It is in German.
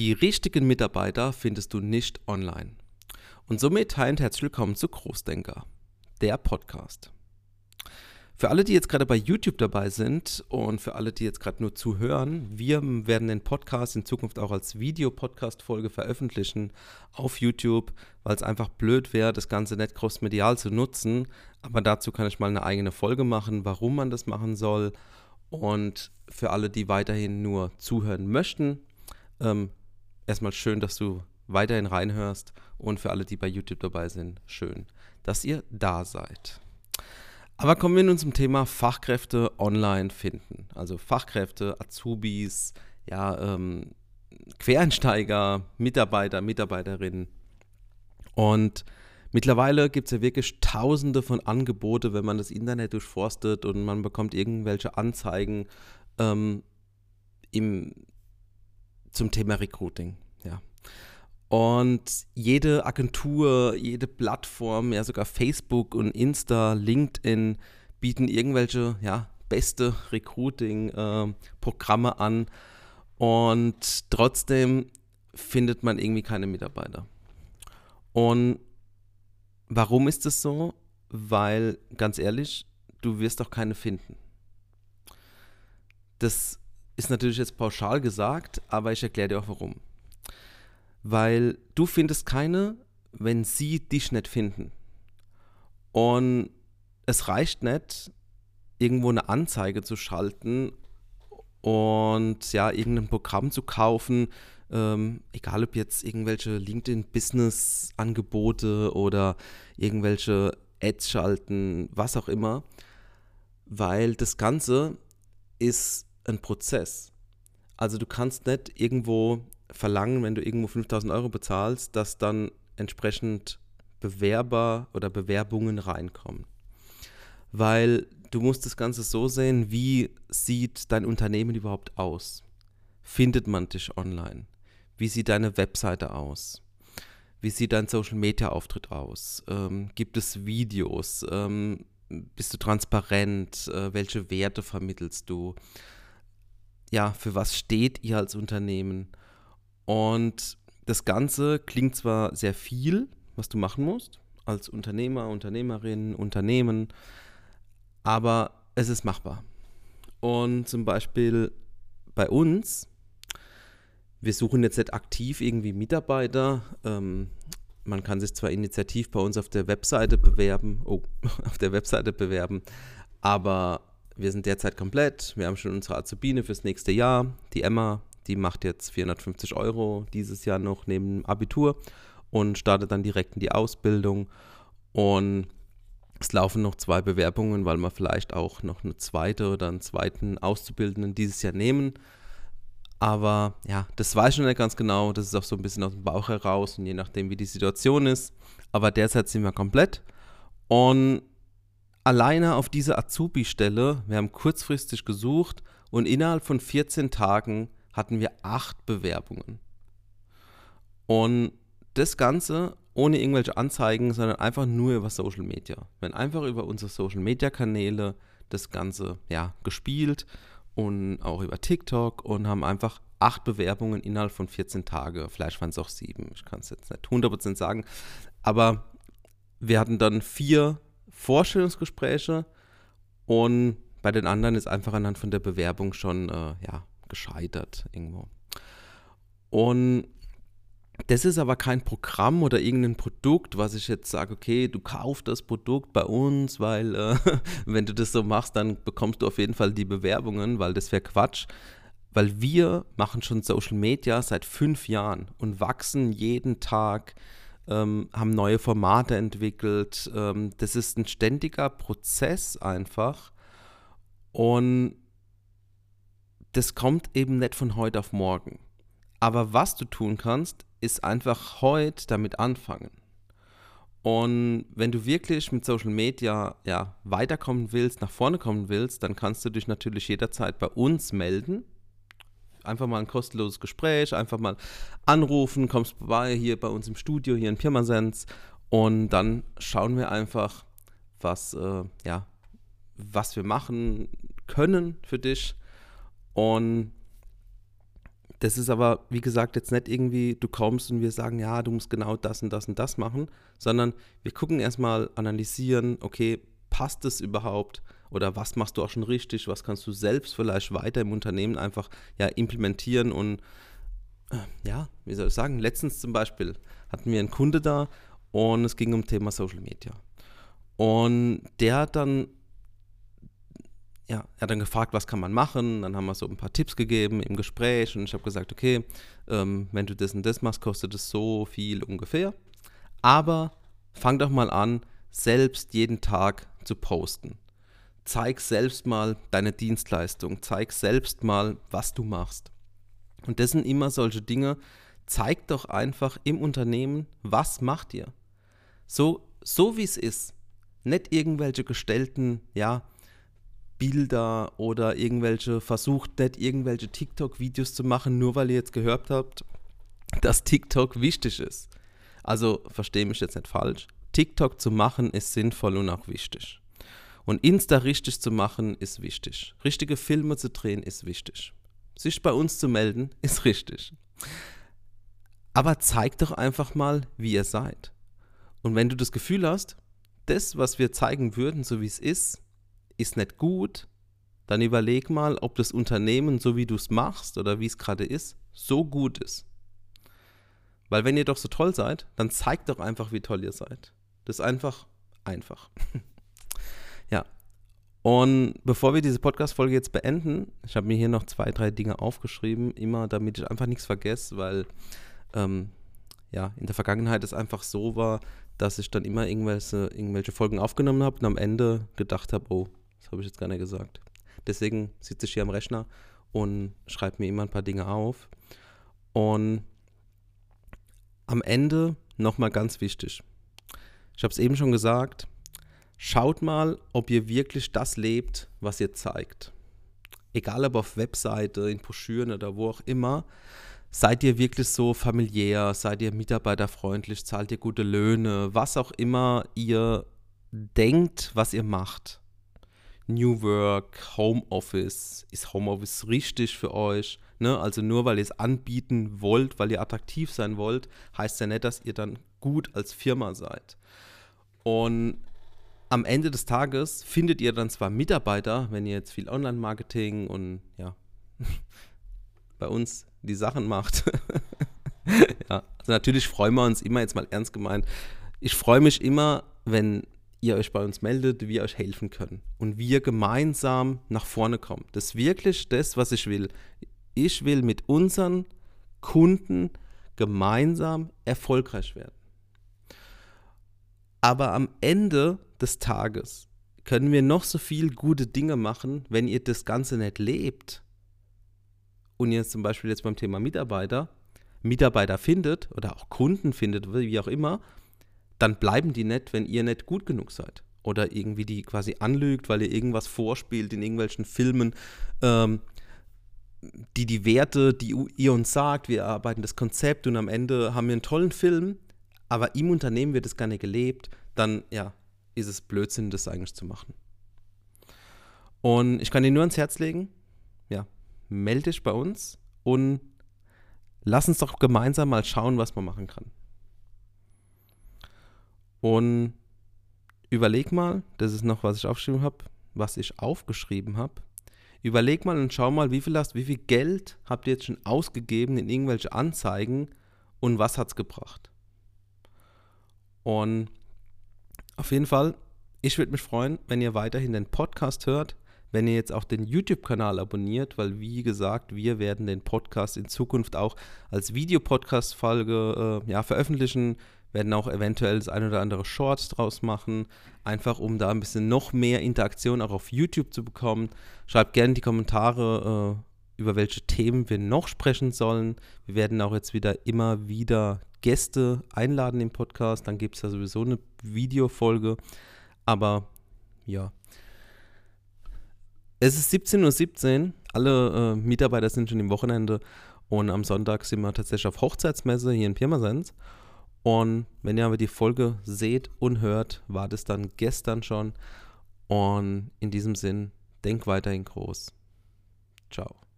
Die richtigen Mitarbeiter findest du nicht online. Und somit hi und herzlich willkommen zu Großdenker, der Podcast. Für alle, die jetzt gerade bei YouTube dabei sind und für alle, die jetzt gerade nur zuhören, wir werden den Podcast in Zukunft auch als Videopodcast-Folge veröffentlichen auf YouTube, weil es einfach blöd wäre, das Ganze nicht crossmedial zu nutzen. Aber dazu kann ich mal eine eigene Folge machen, warum man das machen soll. Und für alle, die weiterhin nur zuhören möchten, ähm, erstmal schön, dass du weiterhin reinhörst. Und für alle, die bei YouTube dabei sind, schön, dass ihr da seid. Aber kommen wir nun zum Thema Fachkräfte online finden. Also Fachkräfte, Azubis, ja, ähm, Quereinsteiger, Mitarbeiter, Mitarbeiterinnen. Und mittlerweile gibt es ja wirklich tausende von Angebote, wenn man das Internet durchforstet und man bekommt irgendwelche Anzeigen ähm, im, zum Thema Recruiting. Ja. Und jede Agentur, jede Plattform, ja sogar Facebook und Insta, LinkedIn bieten irgendwelche ja, beste Recruiting-Programme äh, an. Und trotzdem findet man irgendwie keine Mitarbeiter. Und warum ist das so? Weil, ganz ehrlich, du wirst auch keine finden. Das ist natürlich jetzt pauschal gesagt, aber ich erkläre dir auch warum weil du findest keine, wenn sie dich nicht finden. Und es reicht nicht, irgendwo eine Anzeige zu schalten und ja, irgendein Programm zu kaufen, ähm, egal ob jetzt irgendwelche LinkedIn-Business-Angebote oder irgendwelche Ads schalten, was auch immer, weil das Ganze ist ein Prozess. Also du kannst nicht irgendwo verlangen, wenn du irgendwo 5000 Euro bezahlst, dass dann entsprechend Bewerber oder Bewerbungen reinkommen. Weil du musst das Ganze so sehen, wie sieht dein Unternehmen überhaupt aus? Findet man dich online? Wie sieht deine Webseite aus? Wie sieht dein Social Media Auftritt aus? Ähm, gibt es Videos? Ähm, bist du transparent? Äh, welche Werte vermittelst du? Ja, für was steht ihr als Unternehmen? Und das Ganze klingt zwar sehr viel, was du machen musst, als Unternehmer, Unternehmerin, Unternehmen, aber es ist machbar. Und zum Beispiel bei uns, wir suchen jetzt nicht aktiv irgendwie Mitarbeiter. Ähm, man kann sich zwar initiativ bei uns auf der Webseite bewerben, oh, auf der Webseite bewerben, aber wir sind derzeit komplett. Wir haben schon unsere Azubine fürs nächste Jahr, die Emma, die macht jetzt 450 Euro dieses Jahr noch neben Abitur und startet dann direkt in die Ausbildung. Und es laufen noch zwei Bewerbungen, weil wir vielleicht auch noch eine zweite oder einen zweiten Auszubildenden dieses Jahr nehmen. Aber ja, das weiß ich noch nicht ganz genau. Das ist auch so ein bisschen aus dem Bauch heraus und je nachdem, wie die Situation ist. Aber derzeit sind wir komplett. Und alleine auf diese Azubi-Stelle, wir haben kurzfristig gesucht und innerhalb von 14 Tagen hatten wir acht Bewerbungen. Und das Ganze ohne irgendwelche Anzeigen, sondern einfach nur über Social Media. Wir haben einfach über unsere Social Media Kanäle das Ganze ja, gespielt und auch über TikTok und haben einfach acht Bewerbungen innerhalb von 14 Tagen. Vielleicht waren es auch sieben, ich kann es jetzt nicht 100% sagen. Aber wir hatten dann vier Vorstellungsgespräche und bei den anderen ist einfach anhand von der Bewerbung schon äh, ja, gescheitert irgendwo. Und das ist aber kein Programm oder irgendein Produkt, was ich jetzt sage, okay, du kaufst das Produkt bei uns, weil äh, wenn du das so machst, dann bekommst du auf jeden Fall die Bewerbungen, weil das wäre Quatsch. Weil wir machen schon Social Media seit fünf Jahren und wachsen jeden Tag, ähm, haben neue Formate entwickelt. Ähm, das ist ein ständiger Prozess einfach. Und das kommt eben nicht von heute auf morgen. Aber was du tun kannst, ist einfach heute damit anfangen. Und wenn du wirklich mit Social Media ja, weiterkommen willst, nach vorne kommen willst, dann kannst du dich natürlich jederzeit bei uns melden. Einfach mal ein kostenloses Gespräch, einfach mal anrufen, kommst vorbei hier bei uns im Studio, hier in Pirmasens. Und dann schauen wir einfach, was, äh, ja, was wir machen können für dich und Das ist aber, wie gesagt, jetzt nicht irgendwie, du kommst und wir sagen, ja, du musst genau das und das und das machen, sondern wir gucken erstmal, analysieren, okay, passt es überhaupt? Oder was machst du auch schon richtig? Was kannst du selbst vielleicht weiter im Unternehmen einfach ja, implementieren und äh, ja, wie soll ich sagen, letztens zum Beispiel hatten wir einen Kunde da und es ging um Thema Social Media. Und der hat dann ja, er hat dann gefragt, was kann man machen. Dann haben wir so ein paar Tipps gegeben im Gespräch und ich habe gesagt, okay, ähm, wenn du das und das machst, kostet es so viel ungefähr. Aber fang doch mal an, selbst jeden Tag zu posten. Zeig selbst mal deine Dienstleistung, zeig selbst mal, was du machst. Und das sind immer solche Dinge. Zeig doch einfach im Unternehmen, was macht ihr. So, so wie es ist. Nicht irgendwelche gestellten, ja, Bilder oder irgendwelche, versucht nicht irgendwelche TikTok-Videos zu machen, nur weil ihr jetzt gehört habt, dass TikTok wichtig ist. Also verstehe mich jetzt nicht falsch. TikTok zu machen ist sinnvoll und auch wichtig. Und Insta richtig zu machen ist wichtig. Richtige Filme zu drehen ist wichtig. Sich bei uns zu melden ist richtig. Aber zeig doch einfach mal, wie ihr seid. Und wenn du das Gefühl hast, das, was wir zeigen würden, so wie es ist, ist nicht gut, dann überleg mal, ob das Unternehmen, so wie du es machst oder wie es gerade ist, so gut ist. Weil wenn ihr doch so toll seid, dann zeigt doch einfach, wie toll ihr seid. Das ist einfach einfach. Und bevor wir diese Podcast-Folge jetzt beenden, ich habe mir hier noch zwei, drei Dinge aufgeschrieben, immer damit ich einfach nichts vergesse, weil ähm, ja, in der Vergangenheit es einfach so war, dass ich dann immer irgendwelche, irgendwelche Folgen aufgenommen habe und am Ende gedacht habe, oh, das habe ich jetzt gar nicht gesagt. Deswegen sitze ich hier am Rechner und schreibe mir immer ein paar Dinge auf. Und am Ende nochmal ganz wichtig. Ich habe es eben schon gesagt. Schaut mal, ob ihr wirklich das lebt, was ihr zeigt. Egal ob auf Webseite, in Broschüren oder wo auch immer. Seid ihr wirklich so familiär? Seid ihr mitarbeiterfreundlich? Zahlt ihr gute Löhne? Was auch immer ihr denkt, was ihr macht. New Work, Homeoffice. Ist Homeoffice richtig für euch? Ne? Also nur weil ihr es anbieten wollt, weil ihr attraktiv sein wollt, heißt ja nicht, dass ihr dann gut als Firma seid. Und am Ende des Tages findet ihr dann zwar Mitarbeiter, wenn ihr jetzt viel Online-Marketing und ja, bei uns die Sachen macht. ja, also natürlich freuen wir uns immer, jetzt mal ernst gemeint, ich freue mich immer, wenn ihr euch bei uns meldet, wir euch helfen können und wir gemeinsam nach vorne kommen. Das ist wirklich das, was ich will. Ich will mit unseren Kunden gemeinsam erfolgreich werden. Aber am Ende des Tages können wir noch so viel gute Dinge machen, wenn ihr das Ganze nicht lebt. Und ihr zum Beispiel jetzt beim Thema Mitarbeiter, Mitarbeiter findet oder auch Kunden findet, wie auch immer, dann bleiben die nicht, wenn ihr nicht gut genug seid. Oder irgendwie die quasi anlügt, weil ihr irgendwas vorspielt in irgendwelchen Filmen, ähm, die die Werte, die ihr uns sagt, wir arbeiten das Konzept und am Ende haben wir einen tollen Film, aber im Unternehmen wird es gar nicht gelebt, dann ja, ist es Blödsinn, das eigentlich zu machen. Und ich kann dir nur ans Herz legen, ja, melde dich bei uns und lass uns doch gemeinsam mal schauen, was man machen kann. Und überleg mal, das ist noch, was ich aufgeschrieben habe, was ich aufgeschrieben habe. Überleg mal und schau mal, wie viel hast, wie viel Geld habt ihr jetzt schon ausgegeben in irgendwelche Anzeigen und was hat es gebracht? Und auf jeden Fall, ich würde mich freuen, wenn ihr weiterhin den Podcast hört, wenn ihr jetzt auch den YouTube-Kanal abonniert, weil wie gesagt, wir werden den Podcast in Zukunft auch als Videopodcast-Folge äh, ja, veröffentlichen werden auch eventuell das ein oder andere Shorts draus machen, einfach um da ein bisschen noch mehr Interaktion auch auf YouTube zu bekommen. Schreibt gerne in die Kommentare, äh, über welche Themen wir noch sprechen sollen. Wir werden auch jetzt wieder immer wieder Gäste einladen im Podcast. Dann gibt es ja sowieso eine Videofolge. Aber ja. Es ist 17.17 Uhr. Alle äh, Mitarbeiter sind schon im Wochenende. Und am Sonntag sind wir tatsächlich auf Hochzeitsmesse hier in Pirmasens. Und wenn ihr aber die Folge seht und hört, war das dann gestern schon. Und in diesem Sinn, denk weiterhin groß. Ciao.